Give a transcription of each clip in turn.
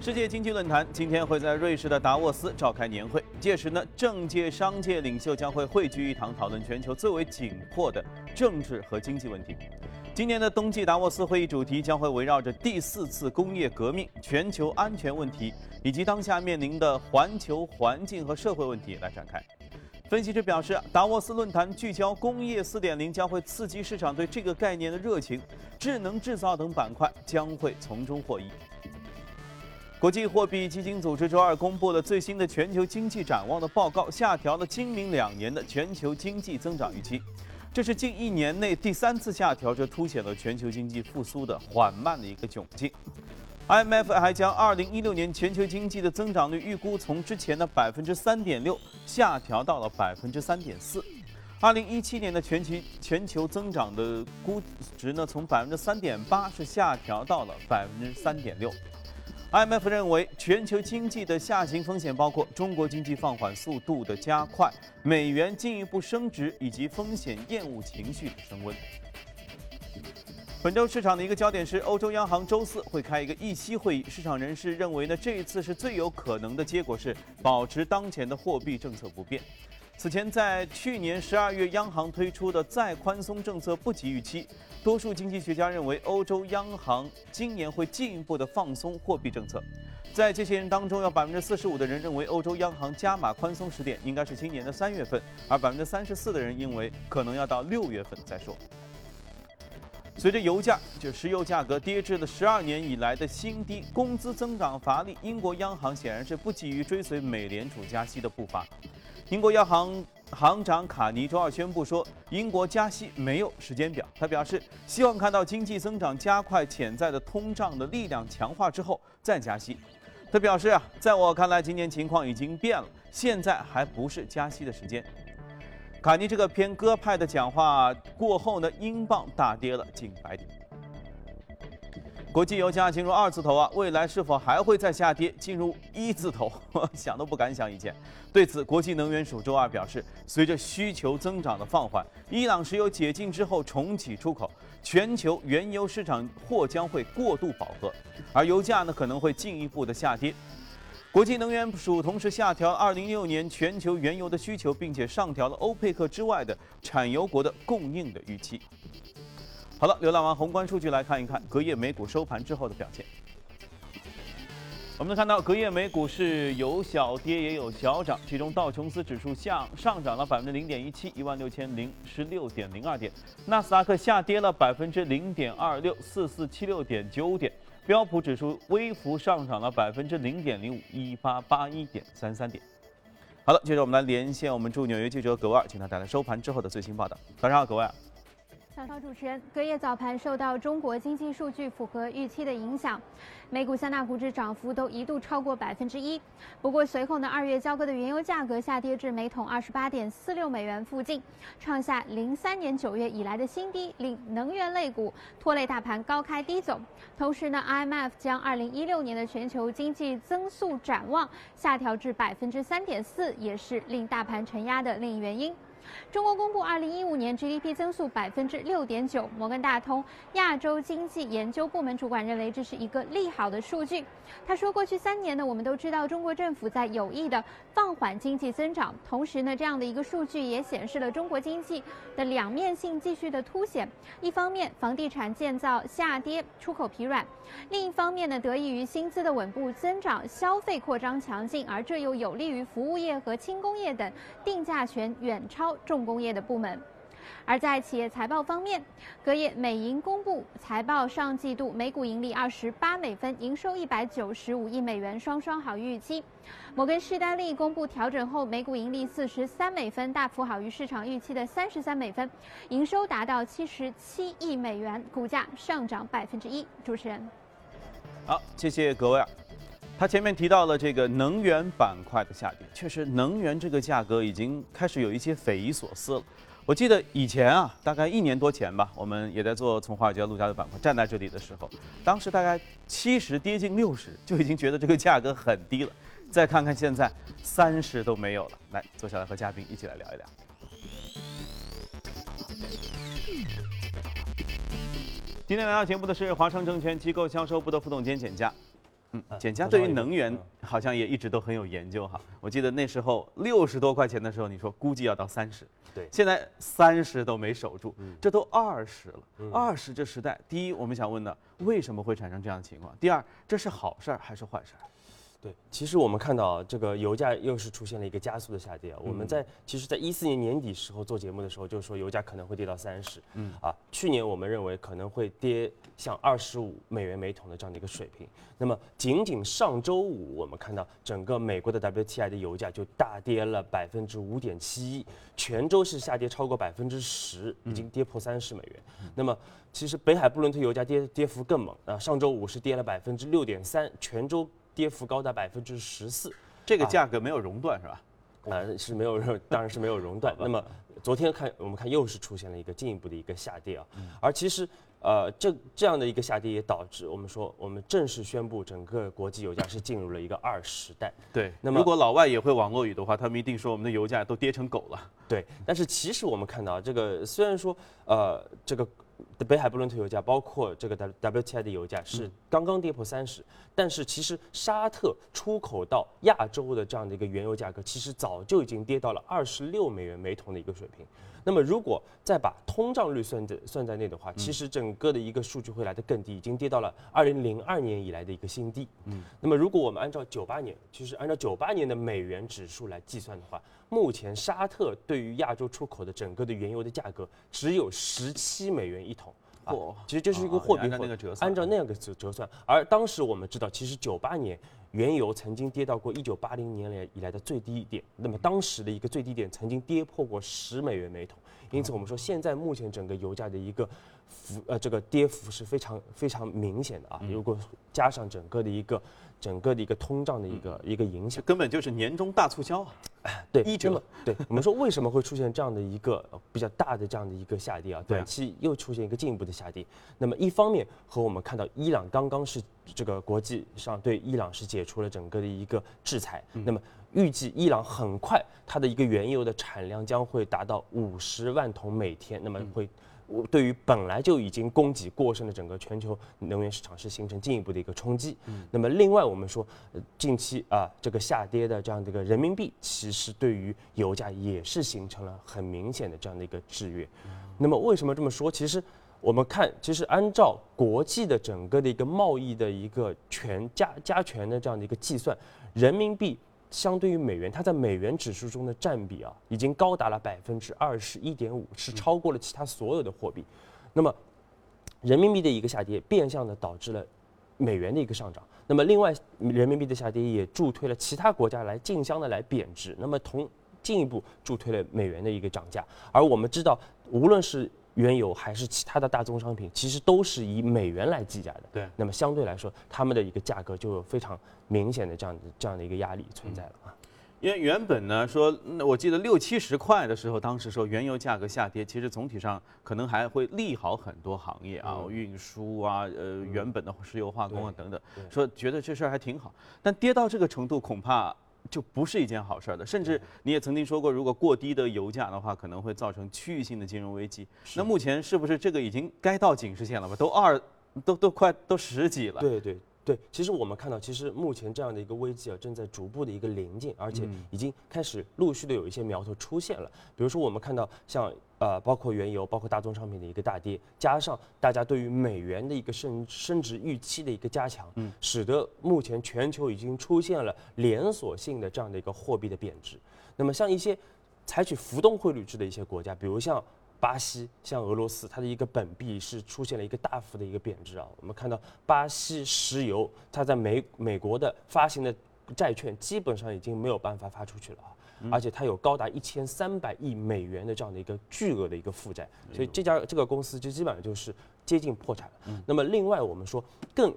世界经济论坛今天会在瑞士的达沃斯召开年会，届时呢，政界、商界领袖将会汇聚一堂，讨论全球最为紧迫的政治和经济问题。今年的冬季达沃斯会议主题将会围绕着第四次工业革命、全球安全问题以及当下面临的环球环境和社会问题来展开。分析师表示，达沃斯论坛聚焦工业4.0，将会刺激市场对这个概念的热情，智能制造等板块将会从中获益。国际货币基金组织周二公布了最新的全球经济展望的报告，下调了今明两年的全球经济增长预期。这是近一年内第三次下调，这凸显了全球经济复苏的缓慢的一个窘境。IMF 还将2016年全球经济的增长率预估从之前的百分之三点六下调到了百分之三点四。2017年的全球全球增长的估值呢，从百分之三点八是下调到了百分之三点六。IMF 认为，全球经济的下行风险包括中国经济放缓速度的加快、美元进一步升值以及风险厌恶情绪的升温。本周市场的一个焦点是，欧洲央行周四会开一个议息会议。市场人士认为呢，这一次是最有可能的结果是保持当前的货币政策不变。此前，在去年十二月，央行推出的再宽松政策不及预期。多数经济学家认为，欧洲央行今年会进一步的放松货币政策。在这些人当中，有百分之四十五的人认为，欧洲央行加码宽松时点应该是今年的三月份，而百分之三十四的人认为可能要到六月份再说。随着油价就石油价格跌至了十二年以来的新低，工资增长乏力，英国央行显然是不急于追随美联储加息的步伐。英国央行行长卡尼周二宣布说，英国加息没有时间表。他表示，希望看到经济增长加快、潜在的通胀的力量强化之后再加息。他表示啊，在我看来，今年情况已经变了，现在还不是加息的时间。卡尼这个偏鸽派的讲话过后呢，英镑大跌了近百点。国际油价进入二字头啊，未来是否还会再下跌进入一字头？想都不敢想以前。对此，国际能源署周二表示，随着需求增长的放缓，伊朗石油解禁之后重启出口，全球原油市场或将会过度饱和，而油价呢可能会进一步的下跌。国际能源署同时下调2016年全球原油的需求，并且上调了欧佩克之外的产油国的供应的预期。好了，浏览完宏观数据，来看一看隔夜美股收盘之后的表现。我们能看到，隔夜美股是有小跌也有小涨，其中道琼斯指数向上涨了百分之零点一七，一万六千零十六点零二点；纳斯达克下跌了百分之零点二六，四四七六点九五点；标普指数微幅上涨了百分之零点零五，一八八一点三三点。好了，接着我们来连线我们驻纽约记者葛万，请他带来收盘之后的最新报道。早上好，葛万。早上主持人，隔夜早盘受到中国经济数据符合预期的影响，美股三大股指涨幅都一度超过百分之一。不过随后呢，二月交割的原油价格下跌至每桶二十八点四六美元附近，创下零三年九月以来的新低，令能源类股拖累大盘高开低走。同时呢，IMF 将二零一六年的全球经济增速展望下调至百分之三点四，也是令大盘承压的另一原因。中国公布二零一五年 GDP 增速百分之六点九，摩根大通亚洲经济研究部门主管认为这是一个利好的数据。他说，过去三年呢，我们都知道中国政府在有意的放缓经济增长，同时呢，这样的一个数据也显示了中国经济的两面性继续的凸显。一方面，房地产建造下跌，出口疲软；另一方面呢，得益于薪资的稳步增长，消费扩张强劲，而这又有利于服务业和轻工业等定价权远超。重工业的部门，而在企业财报方面，隔夜美银公布财报，上季度每股盈利二十八美分，营收一百九十五亿美元，双双好于预期。摩根士丹利公布调整后每股盈利四十三美分，大幅好于市场预期的三十三美分，营收达到七十七亿美元，股价上涨百分之一。主持人，好，谢谢各位。他前面提到了这个能源板块的下跌，确实，能源这个价格已经开始有一些匪夷所思了。我记得以前啊，大概一年多前吧，我们也在做从华尔街陆家的板块，站在这里的时候，当时大概七十跌近六十，就已经觉得这个价格很低了。再看看现在，三十都没有了。来，坐下来和嘉宾一起来聊一聊。今天来到节目的是华盛证券机构销售部的副总监简佳。嗯，简家对于能源好像也一直都很有研究哈。我记得那时候六十多块钱的时候，你说估计要到三十，对，现在三十都没守住，这都二十了。二十这时代，第一我们想问的，为什么会产生这样的情况？第二，这是好事儿还是坏事儿？对，其实我们看到这个油价又是出现了一个加速的下跌啊。我们在其实，在一四年年底时候做节目的时候，就说油价可能会跌到三十，嗯啊，去年我们认为可能会跌向二十五美元每桶的这样的一个水平。那么仅仅上周五，我们看到整个美国的 WTI 的油价就大跌了百分之五点七一，全周是下跌超过百分之十，已经跌破三十美元。那么其实北海布伦特油价跌跌幅更猛啊，上周五是跌了百分之六点三，全周。跌幅高达百分之十四，这个价格没有熔断是吧？呃，是没有熔，当然是没有熔断。那么昨天看，我们看又是出现了一个进一步的一个下跌啊。而其实，呃，这这样的一个下跌也导致我们说，我们正式宣布整个国际油价是进入了一个二时代。对，那么如果老外也会网络语的话，他们一定说我们的油价都跌成狗了。对，但是其实我们看到这个，虽然说，呃，这个。北海布伦特油价，包括这个 W W T I 的油价是刚刚跌破三十，但是其实沙特出口到亚洲的这样的一个原油价格，其实早就已经跌到了二十六美元每桶的一个水平。那么如果再把通胀率算在算在内的话，其实整个的一个数据会来得更低，已经跌到了二零零二年以来的一个新低。嗯，那么如果我们按照九八年，其实按照九八年的美元指数来计算的话，目前沙特对于亚洲出口的整个的原油的价格只有十七美元一桶。货，其实就是一个货币，按照那样的折折算。而当时我们知道，其实九八年原油曾经跌到过一九八零年来以来的最低点，那么当时的一个最低点曾经跌破过十美元每桶。因此，我们说现在目前整个油价的一个幅呃这个跌幅是非常非常明显的啊。如果加上整个的一个。整个的一个通胀的一个一个影响，根本就是年终大促销啊！对，一折。对我们说，为什么会出现这样的一个比较大的这样的一个下跌啊？短期又出现一个进一步的下跌。那么一方面和我们看到伊朗刚刚是这个国际上对伊朗是解除了整个的一个制裁，那么预计伊朗很快它的一个原油的产量将会达到五十万桶每天，那么会。对于本来就已经供给过剩的整个全球能源市场是形成进一步的一个冲击。嗯，那么另外我们说，近期啊这个下跌的这样的一个人民币，其实对于油价也是形成了很明显的这样的一个制约。那么为什么这么说？其实我们看，其实按照国际的整个的一个贸易的一个权加加权的这样的一个计算，人民币。相对于美元，它在美元指数中的占比啊，已经高达了百分之二十一点五，是超过了其他所有的货币。那么，人民币的一个下跌，变相的导致了美元的一个上涨。那么，另外，人民币的下跌也助推了其他国家来竞相的来贬值，那么同进一步助推了美元的一个涨价。而我们知道，无论是原油还是其他的大宗商品，其实都是以美元来计价的。对。那么相对来说，他们的一个价格就有非常明显的这样的这样的一个压力存在了啊。因为原本呢说，我记得六七十块的时候，当时说原油价格下跌，其实总体上可能还会利好很多行业啊，运输啊，呃，原本的石油化工啊等等，说觉得这事儿还挺好。但跌到这个程度，恐怕。就不是一件好事儿的，甚至你也曾经说过，如果过低的油价的话，可能会造成区域性的金融危机。那目前是不是这个已经该到警示线了吧？都二，都都快都十几了。对对。对，其实我们看到，其实目前这样的一个危机啊，正在逐步的一个临近，而且已经开始陆续的有一些苗头出现了。比如说，我们看到像呃，包括原油、包括大宗商品的一个大跌，加上大家对于美元的一个升升值预期的一个加强，嗯，使得目前全球已经出现了连锁性的这样的一个货币的贬值。那么，像一些采取浮动汇率制的一些国家，比如像。巴西像俄罗斯，它的一个本币是出现了一个大幅的一个贬值啊。我们看到巴西石油，它在美美国的发行的债券基本上已经没有办法发出去了啊，而且它有高达一千三百亿美元的这样的一个巨额的一个负债，所以这家这个公司就基本上就是接近破产了。那么另外我们说更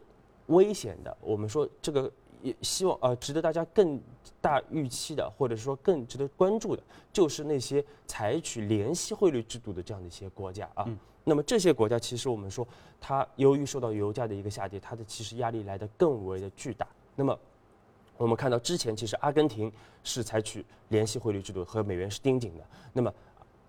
危险的，我们说这个。也希望呃，值得大家更大预期的，或者说更值得关注的，就是那些采取联系汇率制度的这样的一些国家啊。那么这些国家其实我们说，它由于受到油价的一个下跌，它的其实压力来得更为的巨大。那么我们看到之前其实阿根廷是采取联系汇率制度，和美元是盯紧的。那么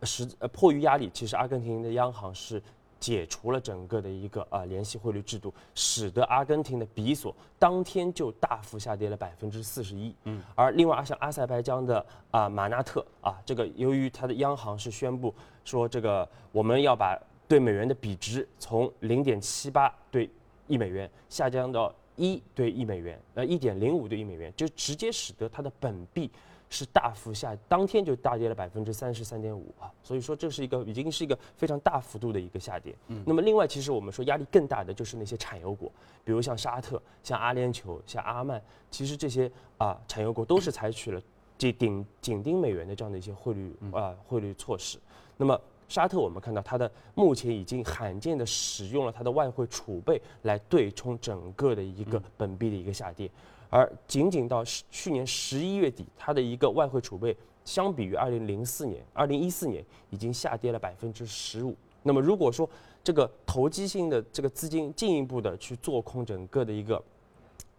实呃迫于压力，其实阿根廷的央行是。解除了整个的一个啊联系汇率制度，使得阿根廷的比索当天就大幅下跌了百分之四十一。嗯，而另外像阿塞拜疆的啊马纳特啊，这个由于它的央行是宣布说这个我们要把对美元的比值从零点七八对一美元下降到一对一美元，呃一点零五对一美元，就直接使得它的本币。是大幅下，当天就大跌了百分之三十三点五啊，所以说这是一个已经是一个非常大幅度的一个下跌。嗯，那么另外，其实我们说压力更大的就是那些产油国，比如像沙特、像阿联酋、像阿曼，其实这些啊产油国都是采取了这顶紧盯美元的这样的一些汇率啊汇率措施。那么沙特我们看到它的目前已经罕见的使用了它的外汇储备来对冲整个的一个本币的一个下跌。而仅仅到去年十一月底，它的一个外汇储备相比于二零零四年、二零一四年已经下跌了百分之十五。那么如果说这个投机性的这个资金进一步的去做空整个的一个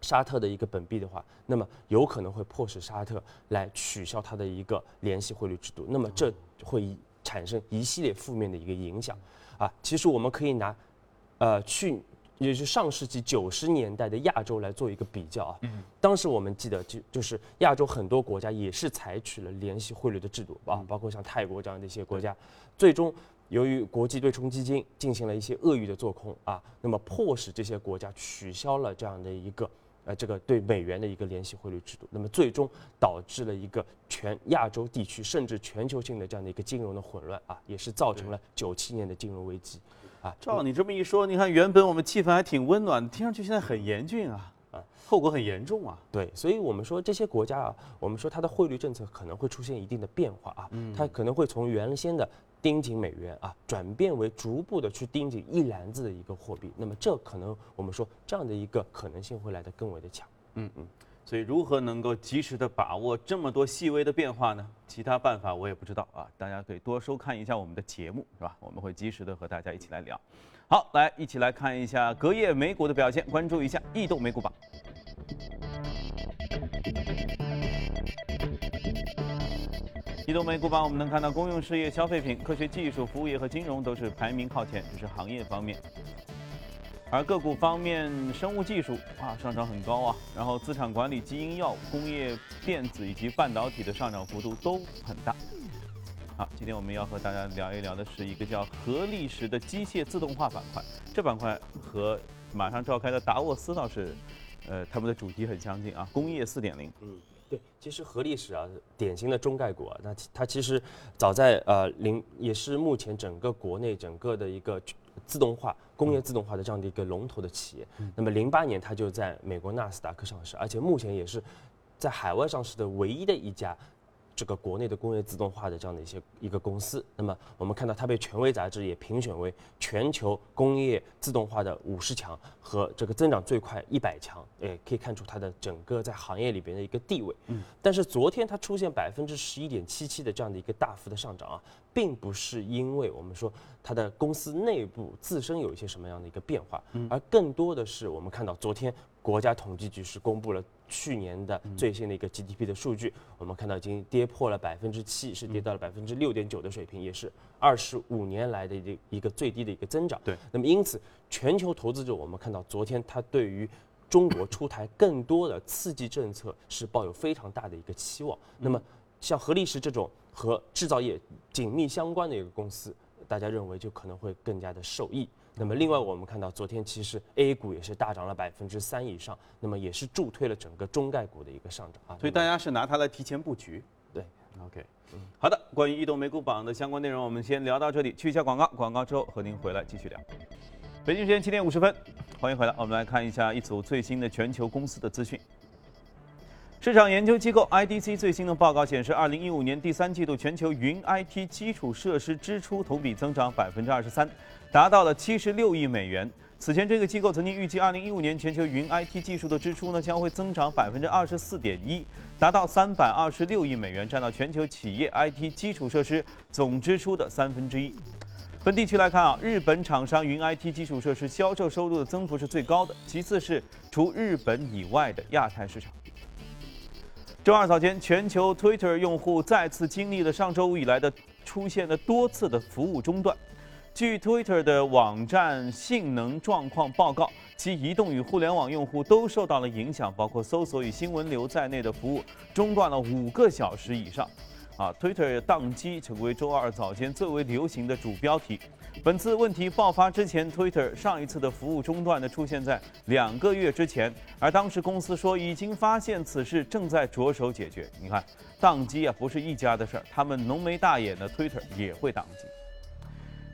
沙特的一个本币的话，那么有可能会迫使沙特来取消它的一个联系汇率制度。那么这会产生一系列负面的一个影响。啊，其实我们可以拿，呃，去。也是上世纪九十年代的亚洲来做一个比较啊，嗯当时我们记得就就是亚洲很多国家也是采取了联系汇率的制度啊，包括像泰国这样的一些国家，最终由于国际对冲基金进行了一些恶意的做空啊，那么迫使这些国家取消了这样的一个呃这个对美元的一个联系汇率制度，那么最终导致了一个全亚洲地区甚至全球性的这样的一个金融的混乱啊，也是造成了九七年的金融危机。啊，照你这么一说，你看原本我们气氛还挺温暖，听上去现在很严峻啊，啊，后果很严重啊。对，所以我们说这些国家啊，我们说它的汇率政策可能会出现一定的变化啊，它可能会从原先的盯紧美元啊，转变为逐步的去盯紧一篮子的一个货币，那么这可能我们说这样的一个可能性会来得更为的强。嗯嗯。所以，如何能够及时的把握这么多细微的变化呢？其他办法我也不知道啊。大家可以多收看一下我们的节目，是吧？我们会及时的和大家一起来聊。好，来一起来看一下隔夜美股的表现，关注一下异动美股榜。异动美股榜，我们能看到公用事业、消费品、科学技术、服务业和金融都是排名靠前，这是行业方面。而个股方面，生物技术啊上涨很高啊，然后资产管理、基因药、工业电子以及半导体的上涨幅度都很大。好，今天我们要和大家聊一聊的是一个叫合力时的机械自动化板块。这板块和马上召开的达沃斯倒是，呃，他们的主题很相近啊，工业四点零。嗯，对，其实合力史啊，典型的中概股啊，那它其实早在呃零也是目前整个国内整个的一个。自动化、工业自动化的这样的一个龙头的企业，那么零八年它就在美国纳斯达克上市，而且目前也是在海外上市的唯一的一家。这个国内的工业自动化的这样的一些一个公司，那么我们看到它被权威杂志也评选为全球工业自动化的五十强和这个增长最快一百强，诶，可以看出它的整个在行业里边的一个地位。嗯，但是昨天它出现百分之十一点七七的这样的一个大幅的上涨啊，并不是因为我们说它的公司内部自身有一些什么样的一个变化，而更多的是我们看到昨天。国家统计局是公布了去年的最新的一个 GDP 的数据，我们看到已经跌破了百分之七，是跌到了百分之六点九的水平，也是二十五年来的一一个最低的一个增长。对，那么因此全球投资者，我们看到昨天他对于中国出台更多的刺激政策是抱有非常大的一个期望。那么像合力时这种和制造业紧密相关的一个公司，大家认为就可能会更加的受益。那么另外，我们看到昨天其实 A 股也是大涨了百分之三以上，那么也是助推了整个中概股的一个上涨啊。所以大家是拿它来提前布局。对，OK，好的，关于移动美股榜的相关内容，我们先聊到这里，去一下广告，广告之后和您回来继续聊。北京时间七点五十分，欢迎回来，我们来看一下一组最新的全球公司的资讯。市场研究机构 IDC 最新的报告显示，二零一五年第三季度全球云 IT 基础设施支出同比增长百分之二十三，达到了七十六亿美元。此前，这个机构曾经预计，二零一五年全球云 IT 技术的支出呢将会增长百分之二十四点一，达到三百二十六亿美元，占到全球企业 IT 基础设施总支出的三分之一。分地区来看啊，日本厂商云 IT 基础设施销售收入的增幅是最高的，其次是除日本以外的亚太市场。周二早间，全球 Twitter 用户再次经历了上周五以来的出现了多次的服务中断。据 Twitter 的网站性能状况报告，其移动与互联网用户都受到了影响，包括搜索与新闻流在内的服务中断了五个小时以上。啊，Twitter 宕机成为周二早间最为流行的主标题。本次问题爆发之前，Twitter 上一次的服务中断呢出现在两个月之前，而当时公司说已经发现此事，正在着手解决。你看，宕机啊不是一家的事儿，他们浓眉大眼的 Twitter 也会宕机。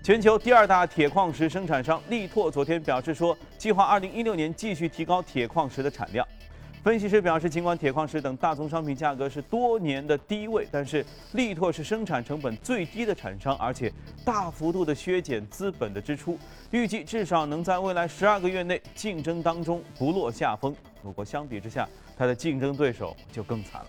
全球第二大铁矿石生产商力拓昨天表示说，计划2016年继续提高铁矿石的产量。分析师表示，尽管铁矿石等大宗商品价格是多年的低位，但是力拓是生产成本最低的产商，而且大幅度的削减资本的支出，预计至少能在未来十二个月内竞争当中不落下风。不过相比之下，它的竞争对手就更惨了。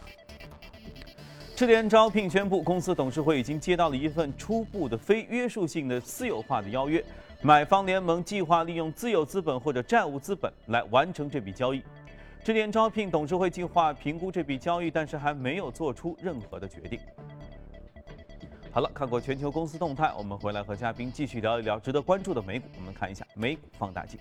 智联招聘宣布，公司董事会已经接到了一份初步的非约束性的私有化的邀约，买方联盟计划利用自有资本或者债务资本来完成这笔交易。智联招聘董事会计划评估这笔交易，但是还没有做出任何的决定。好了，看过全球公司动态，我们回来和嘉宾继续聊一聊值得关注的美股。我们看一下美股放大镜。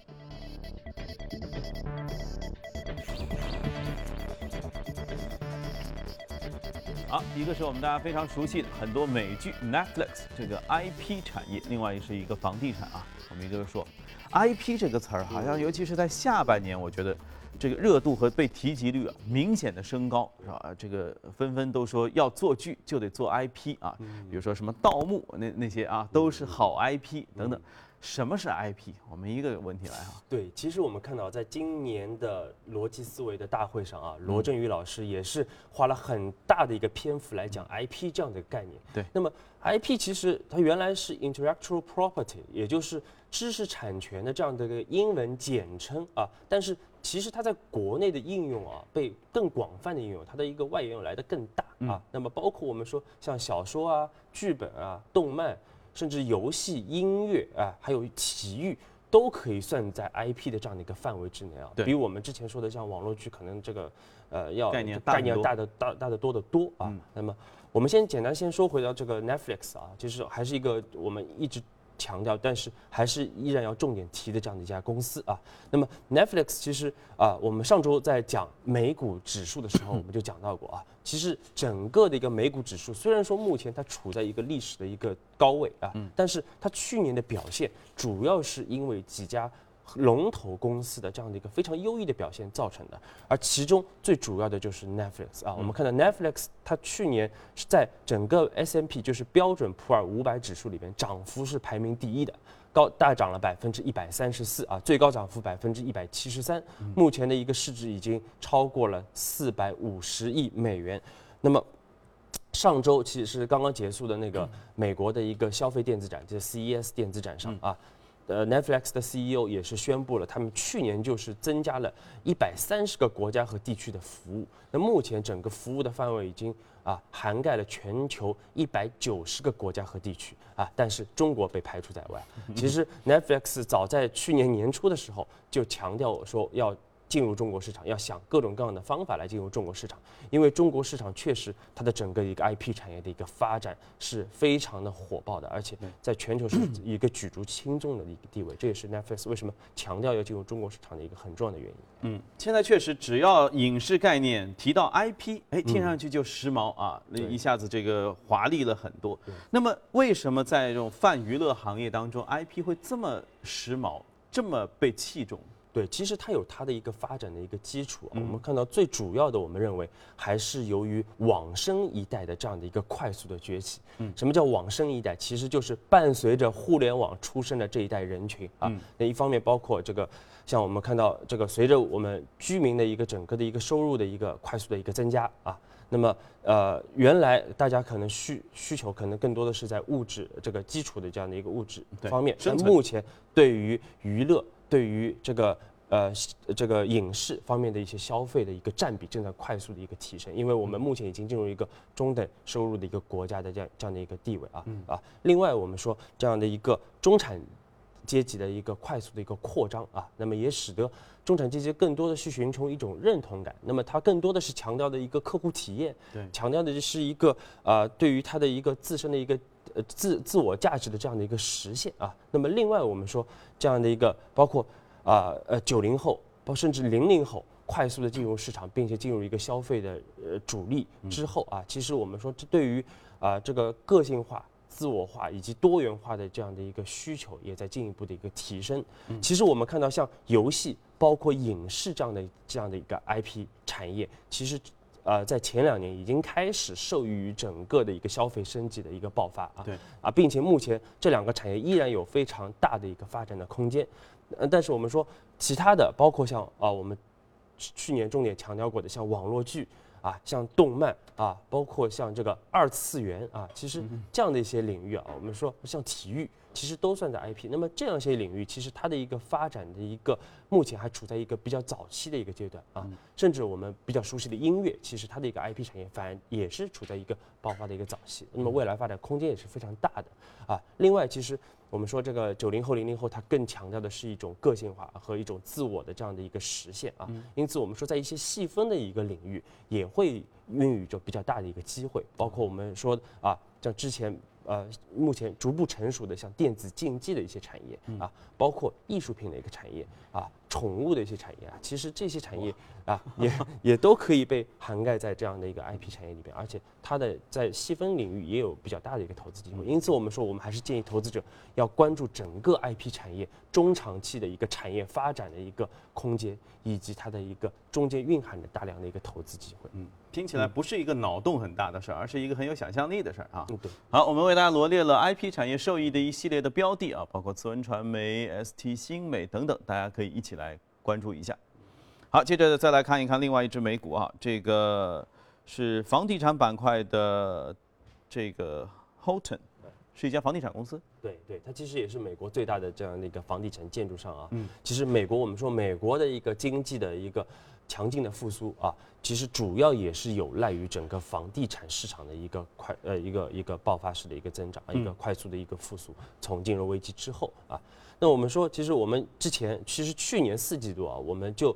好，一个是我们大家非常熟悉的很多美剧 Netflix 这个 IP 产业，另外也是一个房地产啊。我们一个说 IP 这个词儿，好像尤其是在下半年，我觉得这个热度和被提及率啊明显的升高，是吧？这个纷纷都说要做剧就得做 IP 啊，比如说什么盗墓那那些啊都是好 IP 等等。什么是 IP？我们一个问题来啊。对，其实我们看到，在今年的逻辑思维的大会上啊，罗振宇老师也是花了很大的一个篇幅来讲 IP 这样的概念。对，那么 IP 其实它原来是 intellectual property，也就是知识产权的这样的一个英文简称啊，但是其实它在国内的应用啊，被更广泛的应用，它的一个外援来的更大啊。那么包括我们说像小说啊、剧本啊、动漫。甚至游戏、音乐啊，还有体育，都可以算在 IP 的这样的一个范围之内啊。比我们之前说的像网络剧，可能这个呃要概念概念大的大大的多得多啊。那么我们先简单先说回到这个 Netflix 啊，就是还是一个我们一直。强调，但是还是依然要重点提的这样的一家公司啊。那么 Netflix 其实啊，我们上周在讲美股指数的时候，我们就讲到过啊。其实整个的一个美股指数，虽然说目前它处在一个历史的一个高位啊，但是它去年的表现主要是因为几家。龙头公司的这样的一个非常优异的表现造成的，而其中最主要的就是 Netflix 啊，我们看到 Netflix 它去年是在整个 S M P 就是标准普尔五百指数里边涨幅是排名第一的，高大涨了百分之一百三十四啊，最高涨幅百分之一百七十三，目前的一个市值已经超过了四百五十亿美元。那么上周其实是刚刚结束的那个美国的一个消费电子展，就是 C E S 电子展上啊。呃，Netflix 的 CEO 也是宣布了，他们去年就是增加了一百三十个国家和地区的服务。那目前整个服务的范围已经啊涵盖了全球一百九十个国家和地区啊，但是中国被排除在外。其实 Netflix 早在去年年初的时候就强调说要。进入中国市场要想各种各样的方法来进入中国市场，因为中国市场确实它的整个一个 IP 产业的一个发展是非常的火爆的，而且在全球是一个举足轻重的一个地位，这也是 Netflix 为什么强调要进入中国市场的一个很重要的原因。嗯，现在确实只要影视概念提到 IP，哎，听上去就时髦啊，那一下子这个华丽了很多。那么为什么在这种泛娱乐行业当中，IP 会这么时髦，这么被器重？对，其实它有它的一个发展的一个基础。我们看到最主要的，我们认为还是由于网生一代的这样的一个快速的崛起。嗯，什么叫网生一代？其实就是伴随着互联网出生的这一代人群啊。那一方面包括这个，像我们看到这个，随着我们居民的一个整个的一个收入的一个快速的一个增加啊，那么呃，原来大家可能需需求可能更多的是在物质这个基础的这样的一个物质方面，但目前对于娱乐。对于这个呃这个影视方面的一些消费的一个占比正在快速的一个提升，因为我们目前已经进入一个中等收入的一个国家的这样这样的一个地位啊啊。另外我们说这样的一个中产阶级的一个快速的一个扩张啊，那么也使得中产阶级更多的去寻求一种认同感，那么它更多的是强调的一个客户体验，对，强调的是一个啊对于它的一个自身的一个。呃自自我价值的这样的一个实现啊。那么另外我们说这样的一个包括啊呃九零后，包甚至零零后快速的进入市场，并且进入一个消费的呃主力之后啊，其实我们说这对于啊这个个性化。自我化以及多元化的这样的一个需求也在进一步的一个提升。其实我们看到像游戏、包括影视这样的这样的一个 IP 产业，其实呃在前两年已经开始受益于整个的一个消费升级的一个爆发啊。对啊，并且目前这两个产业依然有非常大的一个发展的空间。呃，但是我们说其他的，包括像啊我们去年重点强调过的像网络剧。啊，像动漫啊，包括像这个二次元啊，其实这样的一些领域啊，我们说像体育，其实都算在 IP。那么这样一些领域，其实它的一个发展的一个目前还处在一个比较早期的一个阶段啊。甚至我们比较熟悉的音乐，其实它的一个 IP 产业反而也是处在一个爆发的一个早期。那么未来发展空间也是非常大的啊。另外，其实。我们说这个九零后、零零后，它更强调的是一种个性化和一种自我的这样的一个实现啊。因此，我们说在一些细分的一个领域，也会孕育着比较大的一个机会。包括我们说啊，像之前呃，目前逐步成熟的像电子竞技的一些产业啊，包括艺术品的一个产业啊。宠物的一些产业啊，其实这些产业啊，也 也都可以被涵盖在这样的一个 IP 产业里边，而且它的在细分领域也有比较大的一个投资机会。因此，我们说我们还是建议投资者要关注整个 IP 产业中长期的一个产业发展的一个空间，以及它的一个中间蕴含的大量的一个投资机会。嗯，听起来不是一个脑洞很大的事儿，而是一个很有想象力的事儿啊。嗯，对。好，我们为大家罗列了 IP 产业受益的一系列的标的啊，包括慈文传媒、ST 新美等等，大家可以一起来。关注一下，好，接着再来看一看另外一只美股啊，这个是房地产板块的这个 Holton，是一家房地产公司。对对，它其实也是美国最大的这样的一个房地产建筑商啊。嗯。其实美国我们说美国的一个经济的一个强劲的复苏啊，其实主要也是有赖于整个房地产市场的一个快呃一个一个爆发式的一个增长，一个快速的一个复苏。从金融危机之后啊。那我们说，其实我们之前，其实去年四季度啊，我们就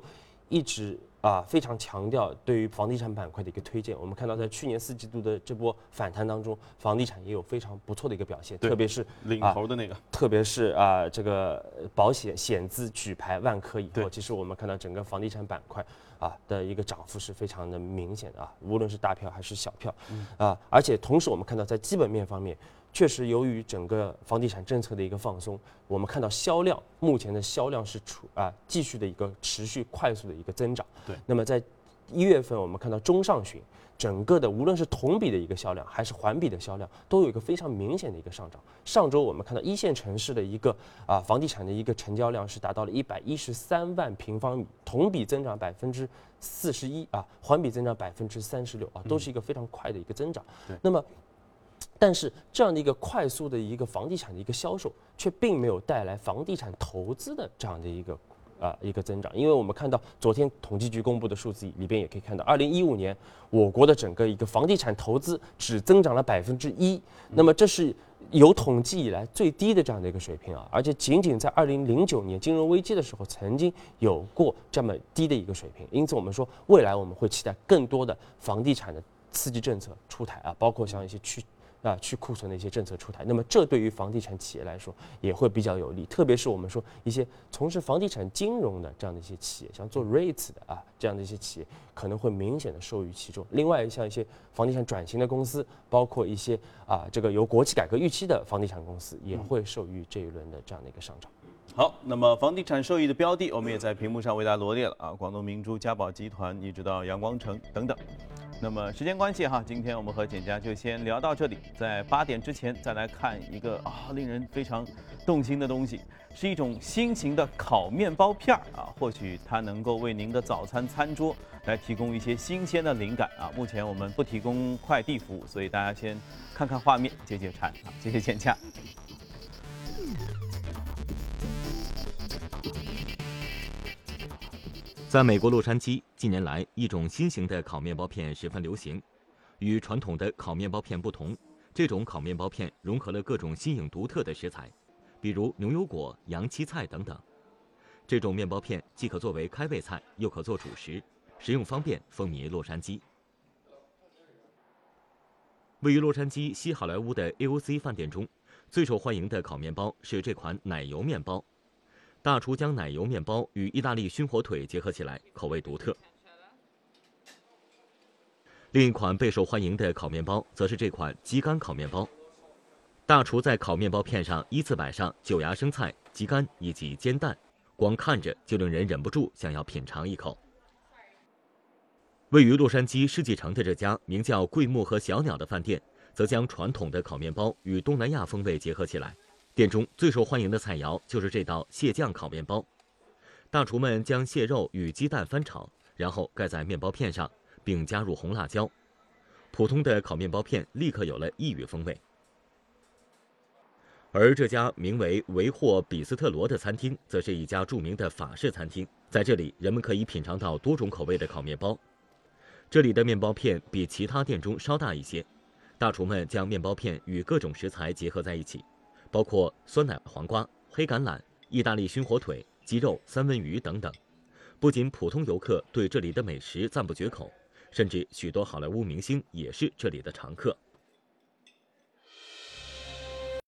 一直啊非常强调对于房地产板块的一个推荐。我们看到，在去年四季度的这波反弹当中，房地产也有非常不错的一个表现，特别是领头的那个，特别是啊这个保险险资举牌万科以后，其实我们看到整个房地产板块啊的一个涨幅是非常的明显的啊，无论是大票还是小票，啊，而且同时我们看到在基本面方面。确实，由于整个房地产政策的一个放松，我们看到销量目前的销量是处啊继续的一个持续快速的一个增长。对。那么在一月份，我们看到中上旬，整个的无论是同比的一个销量，还是环比的销量，都有一个非常明显的一个上涨。上周我们看到一线城市的一个啊房地产的一个成交量是达到了一百一十三万平方米，同比增长百分之四十一啊，环比增长百分之三十六啊，都是一个非常快的一个增长。对。那么。但是这样的一个快速的一个房地产的一个销售，却并没有带来房地产投资的这样的一个啊一个增长，因为我们看到昨天统计局公布的数字里边也可以看到，二零一五年我国的整个一个房地产投资只增长了百分之一，那么这是有统计以来最低的这样的一个水平啊，而且仅仅在二零零九年金融危机的时候曾经有过这么低的一个水平，因此我们说未来我们会期待更多的房地产的刺激政策出台啊，包括像一些去。啊，去库存的一些政策出台，那么这对于房地产企业来说也会比较有利，特别是我们说一些从事房地产金融的这样的一些企业，像做 REITs 的啊这样的一些企业，可能会明显的受益其中。另外，像一些房地产转型的公司，包括一些啊这个有国企改革预期的房地产公司，也会受益这一轮的这样的一个上涨。好，那么房地产受益的标的，我们也在屏幕上为大家罗列了啊，广东明珠、嘉宝集团，一直到阳光城等等。那么时间关系哈，今天我们和简家就先聊到这里。在八点之前再来看一个啊，令人非常动心的东西，是一种新型的烤面包片儿啊。或许它能够为您的早餐餐桌来提供一些新鲜的灵感啊。目前我们不提供快递服务，所以大家先看看画面解解馋啊。谢谢简家。在美国洛杉矶，近年来一种新型的烤面包片十分流行。与传统的烤面包片不同，这种烤面包片融合了各种新颖独特的食材，比如牛油果、洋七菜等等。这种面包片既可作为开胃菜，又可做主食，食用方便，风靡洛杉矶。位于洛杉矶西好莱坞的 AOC 饭店中，最受欢迎的烤面包是这款奶油面包。大厨将奶油面包与意大利熏火腿结合起来，口味独特。另一款备受欢迎的烤面包则是这款鸡肝烤面包。大厨在烤面包片上依次摆上九芽生菜、鸡肝以及煎蛋，光看着就令人忍不住想要品尝一口。位于洛杉矶世纪城的这家名叫“桂木和小鸟”的饭店，则将传统的烤面包与东南亚风味结合起来。店中最受欢迎的菜肴就是这道蟹酱烤面包。大厨们将蟹肉与鸡蛋翻炒，然后盖在面包片上，并加入红辣椒。普通的烤面包片立刻有了异域风味。而这家名为“维霍比斯特罗”的餐厅，则是一家著名的法式餐厅。在这里，人们可以品尝到多种口味的烤面包。这里的面包片比其他店中稍大一些，大厨们将面包片与各种食材结合在一起，包括酸奶黄瓜、黑橄榄、意大利熏火腿、鸡肉、三文鱼等等。不仅普通游客对这里的美食赞不绝口，甚至许多好莱坞明星也是这里的常客。